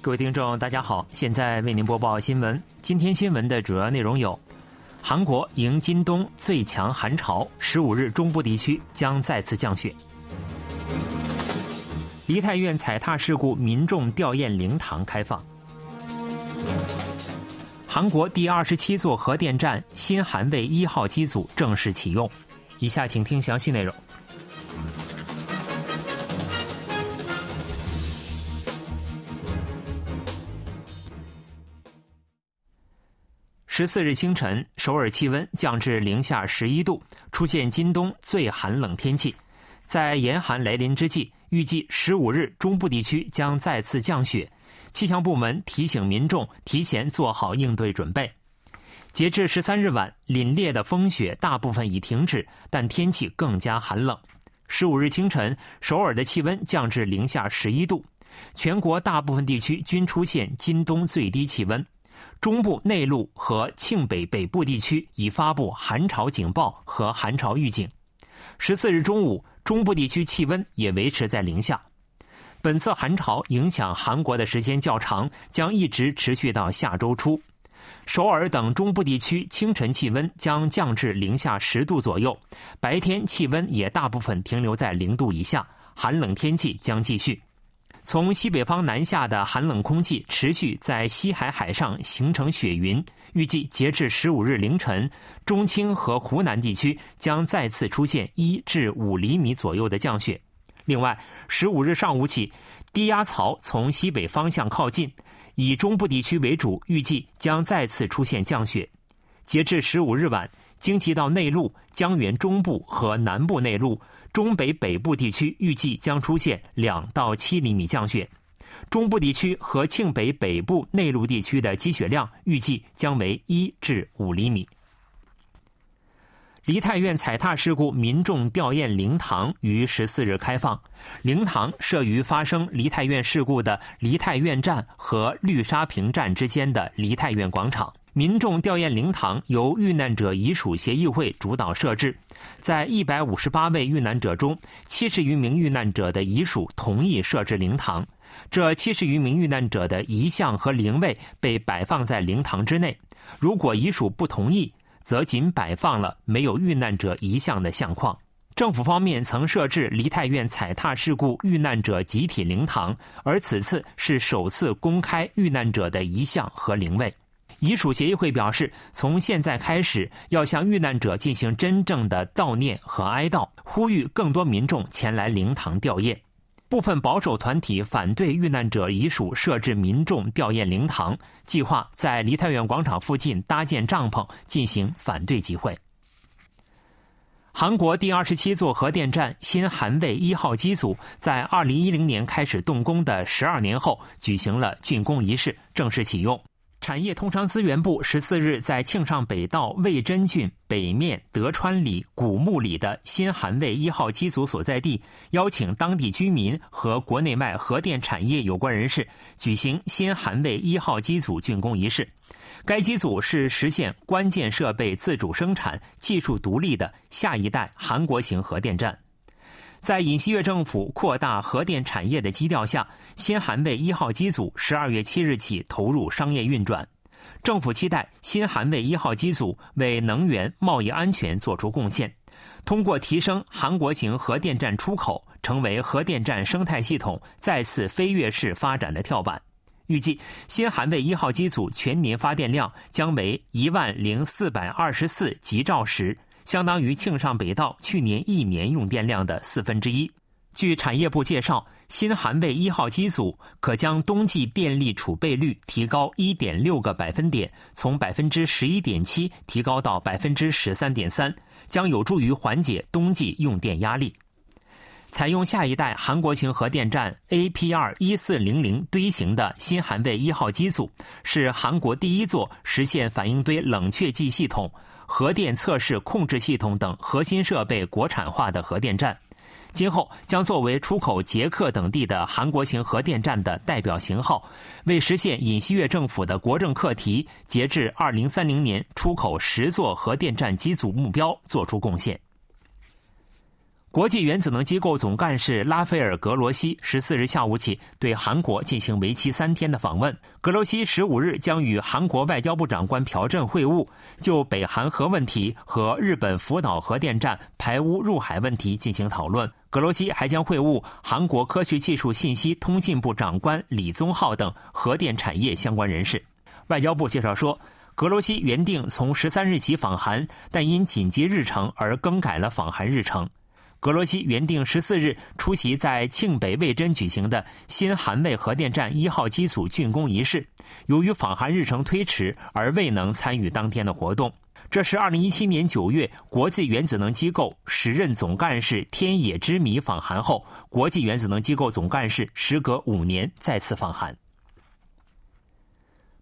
各位听众，大家好，现在为您播报新闻。今天新闻的主要内容有：韩国迎今冬最强寒潮，十五日中部地区将再次降雪；梨泰院踩踏事故，民众吊唁灵堂开放；韩国第二十七座核电站新韩卫一号机组正式启用。以下请听详细内容。十四日清晨，首尔气温降至零下十一度，出现今冬最寒冷天气。在严寒来临之际，预计十五日中部地区将再次降雪。气象部门提醒民众提前做好应对准备。截至十三日晚，凛冽的风雪大部分已停止，但天气更加寒冷。十五日清晨，首尔的气温降至零下十一度，全国大部分地区均出现今冬最低气温。中部内陆和庆北北部地区已发布寒潮警报和寒潮预警。十四日中午，中部地区气温也维持在零下。本次寒潮影响韩国的时间较长，将一直持续到下周初。首尔等中部地区清晨气温将降至零下十度左右，白天气温也大部分停留在零度以下，寒冷天气将继续。从西北方南下的寒冷空气持续在西海海上形成雪云，预计截至十五日凌晨，中青和湖南地区将再次出现一至五厘米左右的降雪。另外，十五日上午起，低压槽从西北方向靠近，以中部地区为主，预计将再次出现降雪。截至十五日晚，京畿道内陆、江原中部和南部内陆。中北北部地区预计将出现两到七厘米降雪，中部地区和庆北北部内陆地区的积雪量预计将为一至五厘米。梨泰院踩踏事故民众吊唁灵堂于十四日开放，灵堂设于发生梨泰院事故的梨泰院站和绿沙坪站之间的梨泰院广场。民众吊唁灵堂由遇难者遗属协议会主导设置，在一百五十八位遇难者中，七十余名遇难者的遗属同意设置灵堂。这七十余名遇难者的遗像和灵位被摆放在灵堂之内。如果遗属不同意，则仅摆放了没有遇难者遗像的相框。政府方面曾设置梨泰院踩踏事故遇难者集体灵堂，而此次是首次公开遇难者的遗像和灵位。遗属协议会表示，从现在开始要向遇难者进行真正的悼念和哀悼，呼吁更多民众前来灵堂吊唁。部分保守团体反对遇难者遗属设置民众吊唁灵堂，计划在梨泰院广场附近搭建帐篷进行反对集会。韩国第二十七座核电站新韩卫一号机组在二零一零年开始动工的十二年后，举行了竣工仪式，正式启用。产业通商资源部十四日在庆尚北道魏真郡北面德川里古墓里的新韩卫一号机组所在地，邀请当地居民和国内外核电产业有关人士举行新韩卫一号机组竣工仪式。该机组是实现关键设备自主生产、技术独立的下一代韩国型核电站。在尹锡悦政府扩大核电产业的基调下，新韩卫一号机组十二月七日起投入商业运转。政府期待新韩卫一号机组为能源贸易安全做出贡献，通过提升韩国型核电站出口，成为核电站生态系统再次飞跃式发展的跳板。预计新韩卫一号机组全年发电量将为一万零四百二十四吉兆时。相当于庆尚北道去年一年用电量的四分之一。据产业部介绍，新韩卫一号机组可将冬季电力储备率提高一点六个百分点，从百分之十一点七提高到百分之十三点三，将有助于缓解冬季用电压力。采用下一代韩国型核电站 APR 一四零零堆型的新韩卫一号机组，是韩国第一座实现反应堆冷却剂系统。核电测试控制系统等核心设备国产化的核电站，今后将作为出口捷克等地的韩国型核电站的代表型号，为实现尹锡悦政府的国政课题，截至二零三零年出口十座核电站机组目标作出贡献。国际原子能机构总干事拉斐尔·格罗西十四日下午起对韩国进行为期三天的访问。格罗西十五日将与韩国外交部长官朴正会晤，就北韩核问题和日本福岛核电站排污入海问题进行讨论。格罗西还将会晤韩国科学技术信息通信部长官李宗浩等核电产业相关人士。外交部介绍说，格罗西原定从十三日起访韩，但因紧急日程而更改了访韩日程。格罗西原定十四日出席在庆北魏珍举行的新韩魏核电站一号机组竣工仪式，由于访韩日程推迟而未能参与当天的活动。这是二零一七年九月国际原子能机构时任总干事天野之弥访韩后，国际原子能机构总干事时隔五年再次访韩。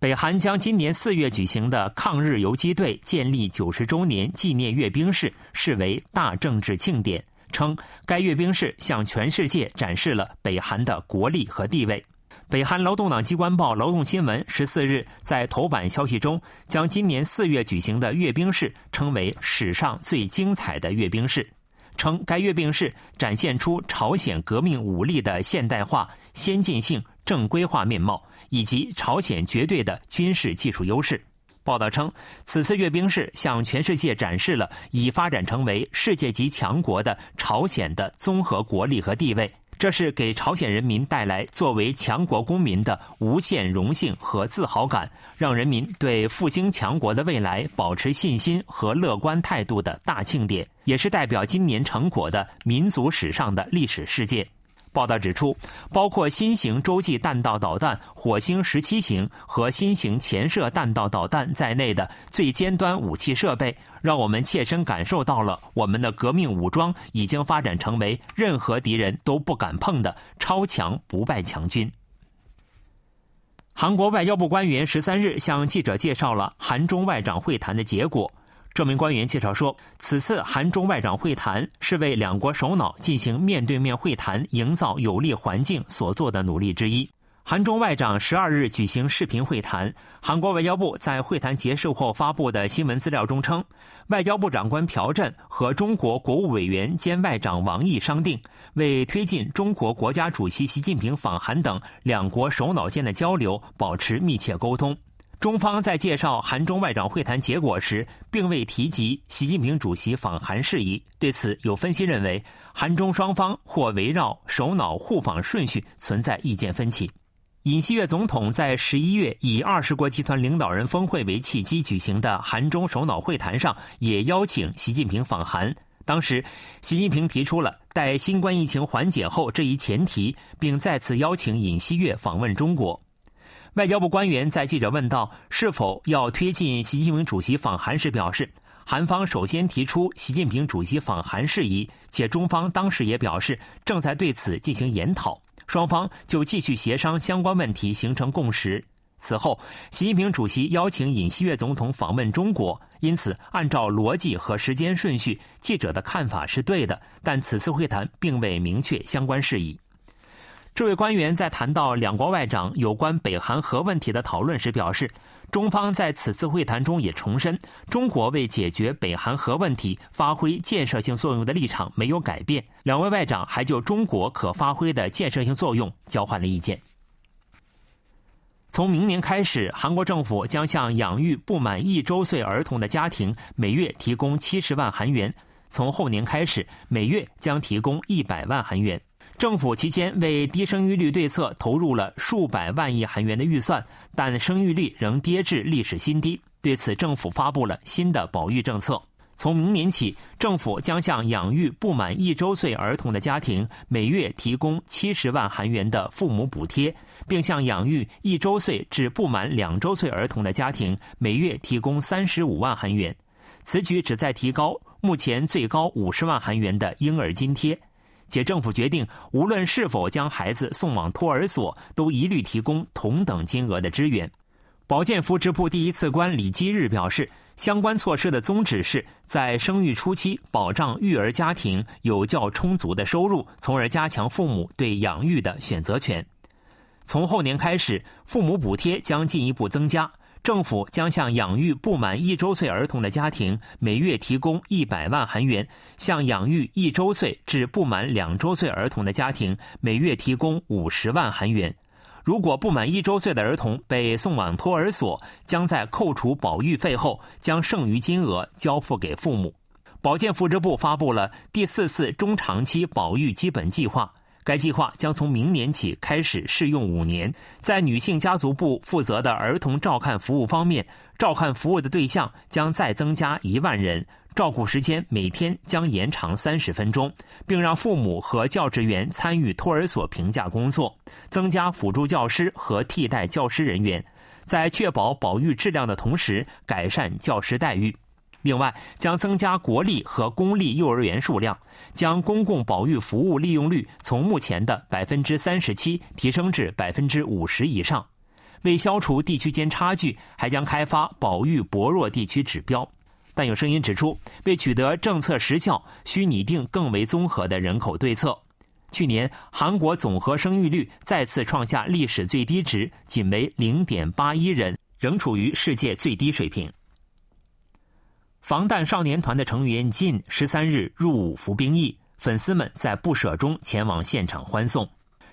北韩将今年四月举行的抗日游击队建立九十周年纪念阅兵式视为大政治庆典。称该阅兵式向全世界展示了北韩的国力和地位。北韩劳动党机关报《劳动新闻》十四日在头版消息中，将今年四月举行的阅兵式称为史上最精彩的阅兵式，称该阅兵式展现出朝鲜革命武力的现代化、先进性、正规化面貌，以及朝鲜绝对的军事技术优势。报道称，此次阅兵式向全世界展示了已发展成为世界级强国的朝鲜的综合国力和地位，这是给朝鲜人民带来作为强国公民的无限荣幸和自豪感，让人民对复兴强国的未来保持信心和乐观态度的大庆典，也是代表今年成果的民族史上的历史事件。报道指出，包括新型洲际弹道导弹“火星十七型”和新型潜射弹道导弹在内的最尖端武器设备，让我们切身感受到了我们的革命武装已经发展成为任何敌人都不敢碰的超强不败强军。韩国外交部官员十三日向记者介绍了韩中外长会谈的结果。这名官员介绍说，此次韩中外长会谈是为两国首脑进行面对面会谈营造有利环境所做的努力之一。韩中外长十二日举行视频会谈，韩国外交部在会谈结束后发布的新闻资料中称，外交部长官朴振和中国国务委员兼外长王毅商定，为推进中国国家主席习近平访韩等两国首脑间的交流保持密切沟通。中方在介绍韩中外长会谈结果时，并未提及习近平主席访韩事宜。对此，有分析认为，韩中双方或围绕首脑互访顺序存在意见分歧。尹锡悦总统在十一月以二十国集团领导人峰会为契机举行的韩中首脑会谈上，也邀请习近平访韩。当时，习近平提出了待新冠疫情缓解后这一前提，并再次邀请尹锡悦访问中国。外交部官员在记者问到是否要推进习近平主席访韩时表示，韩方首先提出习近平主席访韩事宜，且中方当时也表示正在对此进行研讨，双方就继续协商相关问题，形成共识。此后，习近平主席邀请尹锡悦总统访问中国，因此按照逻辑和时间顺序，记者的看法是对的，但此次会谈并未明确相关事宜。这位官员在谈到两国外长有关北韩核问题的讨论时表示，中方在此次会谈中也重申，中国为解决北韩核问题发挥建设性作用的立场没有改变。两位外长还就中国可发挥的建设性作用交换了意见。从明年开始，韩国政府将向养育不满一周岁儿童的家庭每月提供七十万韩元，从后年开始，每月将提供一百万韩元。政府期间为低生育率对策投入了数百万亿韩元的预算，但生育率仍跌至历史新低。对此，政府发布了新的保育政策。从明年起，政府将向养育不满一周岁儿童的家庭每月提供七十万韩元的父母补贴，并向养育一周岁至不满两周岁儿童的家庭每月提供三十五万韩元。此举旨在提高目前最高五十万韩元的婴儿津贴。且政府决定，无论是否将孩子送往托儿所，都一律提供同等金额的支援。保健福祉部第一次官李基日表示，相关措施的宗旨是在生育初期保障育儿家庭有较充足的收入，从而加强父母对养育的选择权。从后年开始，父母补贴将进一步增加。政府将向养育不满一周岁儿童的家庭每月提供一百万韩元，向养育一周岁至不满两周岁儿童的家庭每月提供五十万韩元。如果不满一周岁的儿童被送往托儿所，将在扣除保育费后，将剩余金额交付给父母。保健福祉部发布了第四次中长期保育基本计划。该计划将从明年起开始试用五年。在女性家族部负责的儿童照看服务方面，照看服务的对象将再增加一万人，照顾时间每天将延长三十分钟，并让父母和教职员参与托儿所评价工作，增加辅助教师和替代教师人员，在确保保育质量的同时改善教师待遇。另外，将增加国立和公立幼儿园数量，将公共保育服务利用率从目前的百分之三十七提升至百分之五十以上。为消除地区间差距，还将开发保育薄弱地区指标。但有声音指出，为取得政策实效，需拟定更为综合的人口对策。去年，韩国总和生育率再次创下历史最低值，仅为零点八一人，仍处于世界最低水平。防弹少年团的成员靳十三日入伍服兵役，粉丝们在不舍中前往现场欢送。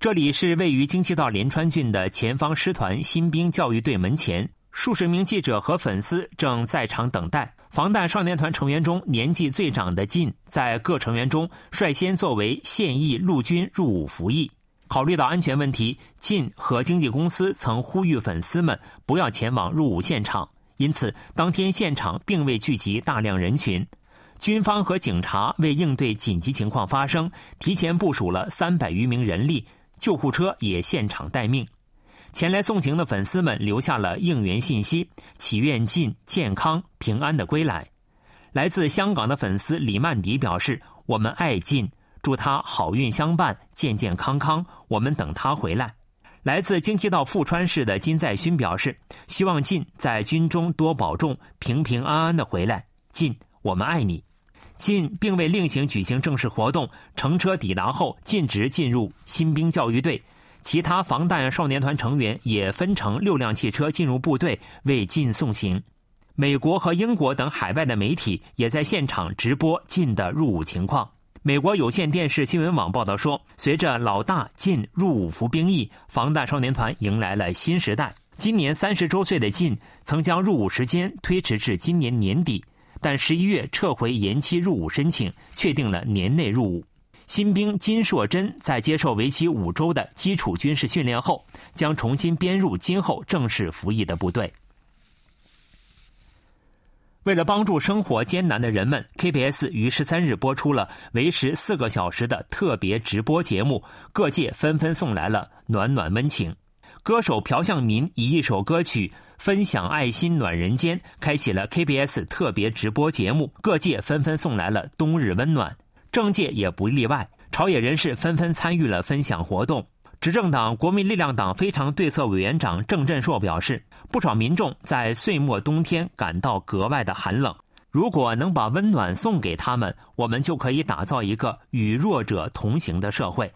这里是位于京畿道连川郡的前方师团新兵教育队门前，数十名记者和粉丝正在场等待。防弹少年团成员中年纪最长的靳，在各成员中率先作为现役陆军入伍服役。考虑到安全问题，靳和经纪公司曾呼吁粉丝们不要前往入伍现场。因此，当天现场并未聚集大量人群。军方和警察为应对紧急情况发生，提前部署了三百余名人力，救护车也现场待命。前来送行的粉丝们留下了应援信息，祈愿进健康平安的归来。来自香港的粉丝李曼迪表示：“我们爱进，祝他好运相伴，健健康康。我们等他回来。”来自京畿道富川市的金在勋表示，希望晋在军中多保重，平平安安的回来。晋，我们爱你。晋并未另行举行正式活动，乘车抵达后径直进入新兵教育队。其他防弹少年团成员也分成六辆汽车进入部队为晋送行。美国和英国等海外的媒体也在现场直播晋的入伍情况。美国有线电视新闻网报道说，随着老大靳入伍服兵役，防弹少年团迎来了新时代。今年三十周岁的靳曾将入伍时间推迟至今年年底，但十一月撤回延期入伍申请，确定了年内入伍。新兵金硕珍在接受为期五周的基础军事训练后，将重新编入今后正式服役的部队。为了帮助生活艰难的人们，KBS 于十三日播出了为时四个小时的特别直播节目，各界纷纷送来了暖暖温情。歌手朴向民以一首歌曲分享爱心暖人间，开启了 KBS 特别直播节目，各界纷纷送来了冬日温暖。政界也不例外，朝野人士纷纷参与了分享活动。执政党国民力量党非常对策委员长郑振硕表示，不少民众在岁末冬天感到格外的寒冷。如果能把温暖送给他们，我们就可以打造一个与弱者同行的社会。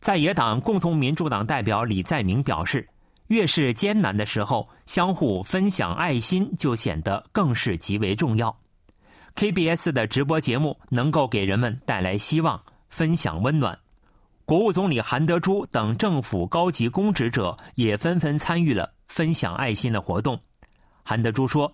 在野党共同民主党代表李在明表示，越是艰难的时候，相互分享爱心就显得更是极为重要。KBS 的直播节目能够给人们带来希望，分享温暖。国务总理韩德洙等政府高级公职者也纷纷参与了分享爱心的活动。韩德洙说：“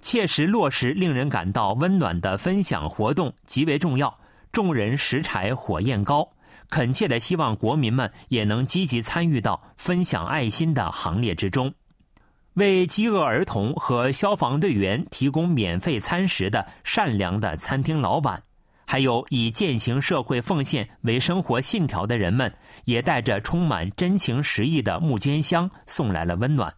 切实落实令人感到温暖的分享活动极为重要。众人拾柴火焰高，恳切的希望国民们也能积极参与到分享爱心的行列之中。为饥饿儿童和消防队员提供免费餐食的善良的餐厅老板。”还有以践行社会奉献为生活信条的人们，也带着充满真情实意的募捐箱送来了温暖。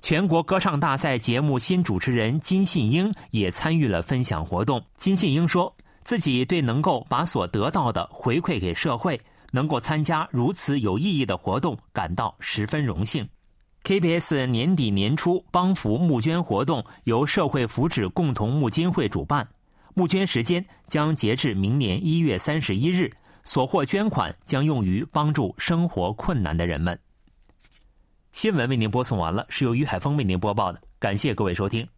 全国歌唱大赛节目新主持人金信英也参与了分享活动。金信英说自己对能够把所得到的回馈给社会，能够参加如此有意义的活动，感到十分荣幸。KBS 年底年初帮扶募捐活动由社会福祉共同募金会主办。募捐时间将截至明年一月三十一日，所获捐款将用于帮助生活困难的人们。新闻为您播送完了，是由于海峰为您播报的，感谢各位收听。